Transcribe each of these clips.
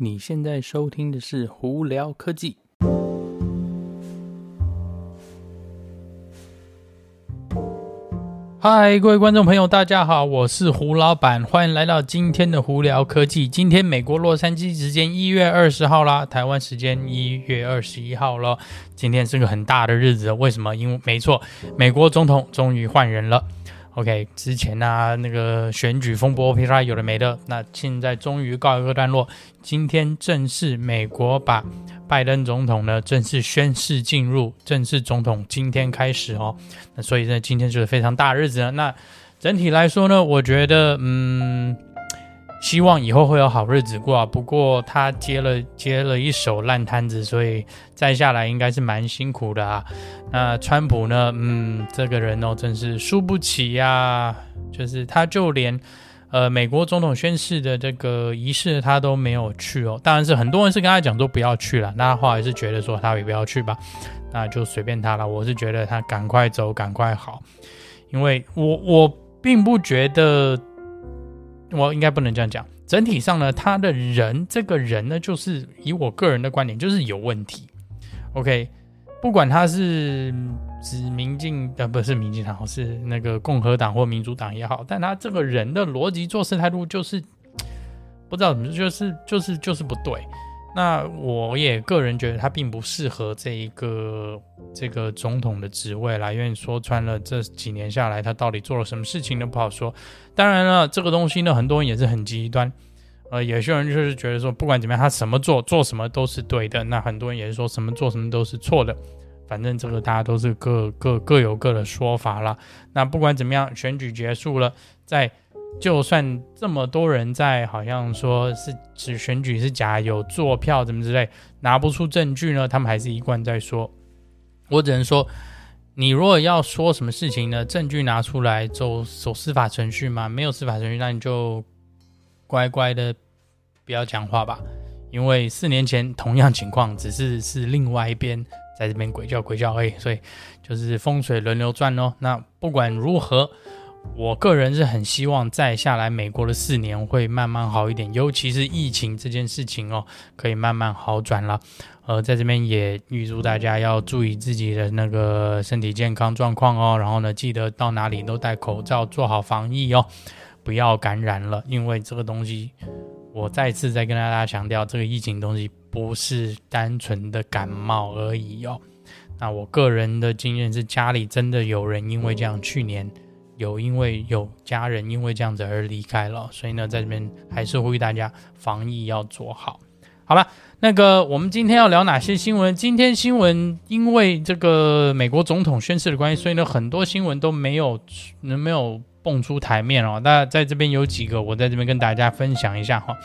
你现在收听的是胡聊科技。嗨，各位观众朋友，大家好，我是胡老板，欢迎来到今天的胡聊科技。今天美国洛杉矶时间一月二十号啦，台湾时间一月二十一号了。今天是个很大的日子，为什么？因为没错，美国总统终于换人了。OK，之前呢、那个选举风波，噼啪有的没的，那现在终于告一个段落。今天正式，美国把拜登总统呢正式宣誓进入正式总统，今天开始哦。那所以呢，今天就是非常大日子了。那整体来说呢，我觉得，嗯。希望以后会有好日子过啊！不过他接了接了一手烂摊子，所以再下来应该是蛮辛苦的啊。那川普呢？嗯，这个人哦，真是输不起呀、啊！就是他就连呃美国总统宣誓的这个仪式他都没有去哦。当然是很多人是跟他讲说不要去了，那他后来是觉得说他也不要去吧，那就随便他了。我是觉得他赶快走，赶快好，因为我我并不觉得。我应该不能这样讲。整体上呢，他的人这个人呢，就是以我个人的观点，就是有问题。OK，不管他是指民进呃，不是民进党，是那个共和党或民主党也好，但他这个人的逻辑、做事态度，就是不知道怎么，就是就是就是不对。那我也个人觉得他并不适合这一个这个总统的职位啦，因为说穿了这几年下来，他到底做了什么事情都不好说。当然了，这个东西呢，很多人也是很极端，呃，有些人就是觉得说，不管怎么样，他什么做做什么都是对的。那很多人也是说什么做什么都是错的。反正这个大家都是各各各有各的说法啦。那不管怎么样，选举结束了，在。就算这么多人在，好像说是指选举是假，有作票怎么之类，拿不出证据呢？他们还是一贯在说。我只能说，你如果要说什么事情呢，证据拿出来走走司法程序嘛，没有司法程序，那你就乖乖的不要讲话吧。因为四年前同样情况，只是是另外一边在这边鬼叫鬼叫而已，所以就是风水轮流转哦。那不管如何。我个人是很希望再下来美国的四年会慢慢好一点，尤其是疫情这件事情哦，可以慢慢好转了。呃，在这边也预祝大家要注意自己的那个身体健康状况哦，然后呢，记得到哪里都戴口罩，做好防疫哦，不要感染了。因为这个东西，我再次再跟大家强调，这个疫情东西不是单纯的感冒而已哦。那我个人的经验是，家里真的有人因为这样，去年。有因为有家人因为这样子而离开了，所以呢，在这边还是呼吁大家防疫要做好。好了，那个我们今天要聊哪些新闻？今天新闻因为这个美国总统宣誓的关系，所以呢，很多新闻都没有没有蹦出台面哦。那在这边有几个，我在这边跟大家分享一下哈。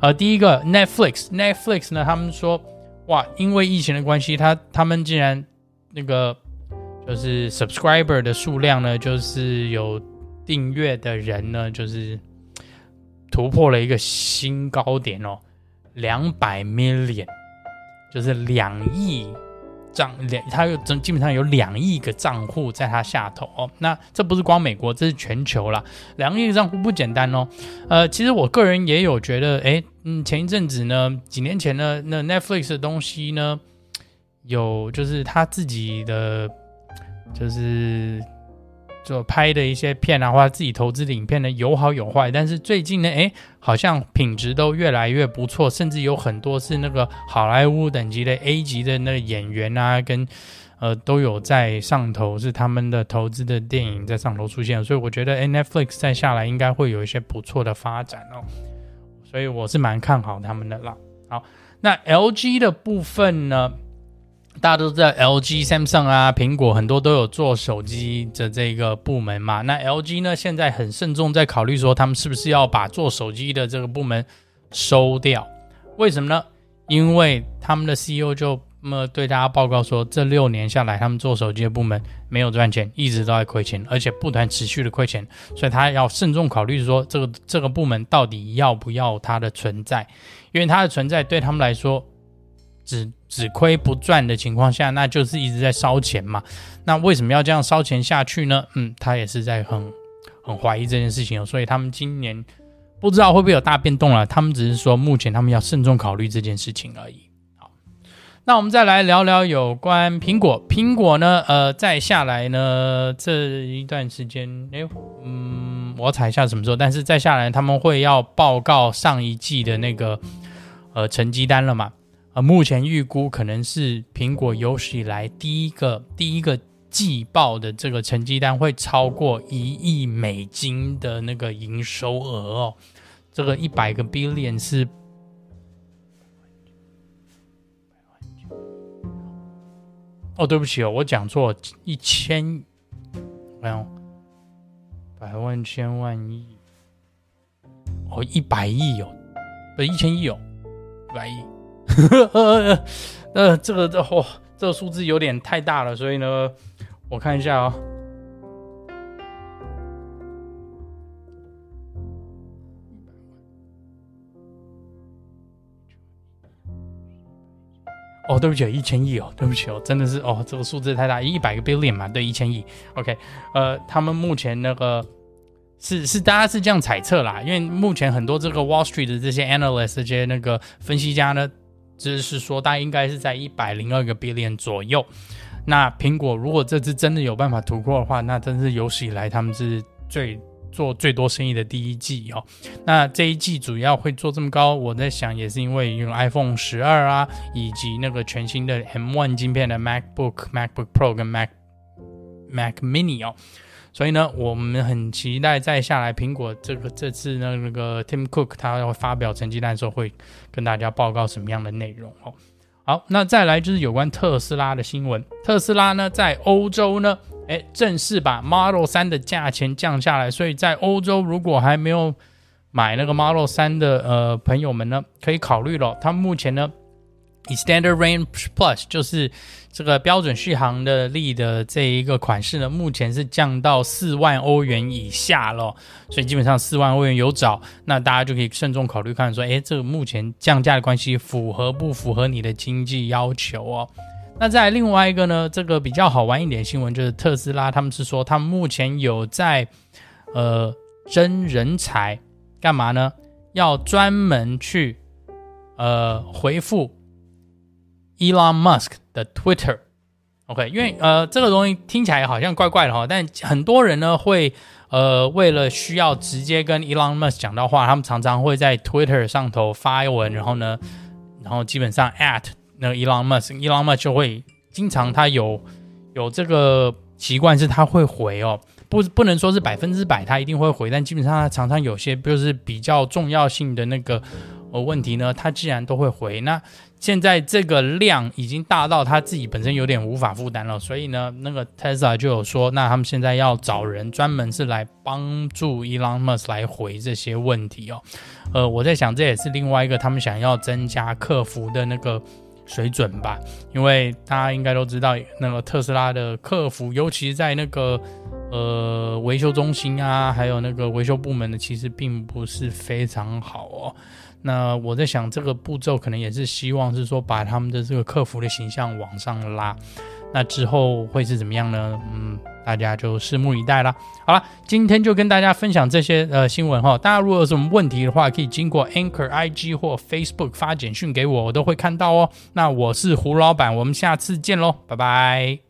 呃，第一个 Netflix，Netflix 呢，他们说哇，因为疫情的关系，他他们竟然那个。就是 subscriber 的数量呢，就是有订阅的人呢，就是突破了一个新高点哦，两百 million，就是两亿账两，他有基本上有两亿个账户在他下头哦。那这不是光美国，这是全球啦，两亿个账户不简单哦。呃，其实我个人也有觉得，哎，嗯，前一阵子呢，几年前呢，那 Netflix 的东西呢，有就是他自己的。就是就拍的一些片啊，或者自己投资的影片呢，有好有坏。但是最近呢，诶，好像品质都越来越不错，甚至有很多是那个好莱坞等级的 A 级的那个演员啊，跟呃都有在上头，是他们的投资的电影在上头出现。所以我觉得 Netflix 再下来应该会有一些不错的发展哦。所以我是蛮看好他们的啦。好，那 LG 的部分呢？大家都知道 LG、Samsung 啊，苹果很多都有做手机的这个部门嘛。那 LG 呢，现在很慎重在考虑说，他们是不是要把做手机的这个部门收掉？为什么呢？因为他们的 CEO 就那么对大家报告说，这六年下来，他们做手机的部门没有赚钱，一直都在亏钱，而且不断持续的亏钱，所以他要慎重考虑说，这个这个部门到底要不要它的存在？因为它的存在对他们来说，只只亏不赚的情况下，那就是一直在烧钱嘛。那为什么要这样烧钱下去呢？嗯，他也是在很很怀疑这件事情哦。所以他们今年不知道会不会有大变动了。他们只是说目前他们要慎重考虑这件事情而已。好，那我们再来聊聊有关苹果。苹果呢，呃，再下来呢这一段时间，哎，嗯，我踩一下什么时候，但是再下来他们会要报告上一季的那个呃成绩单了嘛？目前预估可能是苹果有史以来第一个第一个季报的这个成绩单会超过一亿美金的那个营收额哦。这个一百个 billion 是哦，对不起哦，我讲错，一千，没有，百万千万亿哦，一百亿哦，不是一千亿哦，一百亿。呃呃，这个这、哦，这个数字有点太大了，所以呢，我看一下哦。哦，对不起，一千亿哦，对不起哦，真的是哦，这个数字太大，一百个 billion 嘛，对，一千亿。OK，呃，他们目前那个是是大家是这样猜测啦，因为目前很多这个 Wall Street 的这些 analyst 这些那个分析家呢。只是说，大概应该是在一百零二个 billion 左右。那苹果如果这次真的有办法突破的话，那真是有史以来他们是最做最多生意的第一季哦。那这一季主要会做这么高，我在想也是因为用 iPhone 十二啊，以及那个全新的 M1 晶片的 MacBook、MacBook Pro 跟 Mac Mac Mini 哦。所以呢，我们很期待再下来，苹果这个这次呢，那个 Tim Cook 他要发表成绩单的时候，会跟大家报告什么样的内容哦。好，那再来就是有关特斯拉的新闻。特斯拉呢，在欧洲呢，诶，正式把 Model 3的价钱降下来，所以在欧洲如果还没有买那个 Model 3的呃朋友们呢，可以考虑了。他目前呢。以 Standard Range Plus 就是这个标准续航的力的这一个款式呢，目前是降到四万欧元以下了，所以基本上四万欧元有找，那大家就可以慎重考虑看说，诶，这个目前降价的关系符合不符合你的经济要求哦？那再另外一个呢，这个比较好玩一点新闻就是特斯拉，他们是说他们目前有在呃征人才，干嘛呢？要专门去呃回复。Elon Musk 的 Twitter，OK，因为呃这个东西听起来好像怪怪的哈，但很多人呢会呃为了需要直接跟 Elon Musk 讲到话，他们常常会在 Twitter 上头发文，然后呢，然后基本上 at 那个 Elon Musk，Elon Musk 就会经常他有有这个习惯是他会回哦，不不能说是百分之百他一定会回，但基本上他常常有些就是比较重要性的那个呃问题呢，他既然都会回那。现在这个量已经大到他自己本身有点无法负担了，所以呢，那个 Tesla 就有说，那他们现在要找人专门是来帮助 Elon Musk 来回这些问题哦。呃，我在想这也是另外一个他们想要增加客服的那个水准吧，因为大家应该都知道，那个特斯拉的客服，尤其是在那个呃维修中心啊，还有那个维修部门的，其实并不是非常好哦。那我在想，这个步骤可能也是希望是说，把他们的这个客服的形象往上拉。那之后会是怎么样呢？嗯，大家就拭目以待啦。好了，今天就跟大家分享这些呃新闻哈。大家如果有什么问题的话，可以经过 Anchor IG 或 Facebook 发简讯给我，我都会看到哦。那我是胡老板，我们下次见喽，拜拜。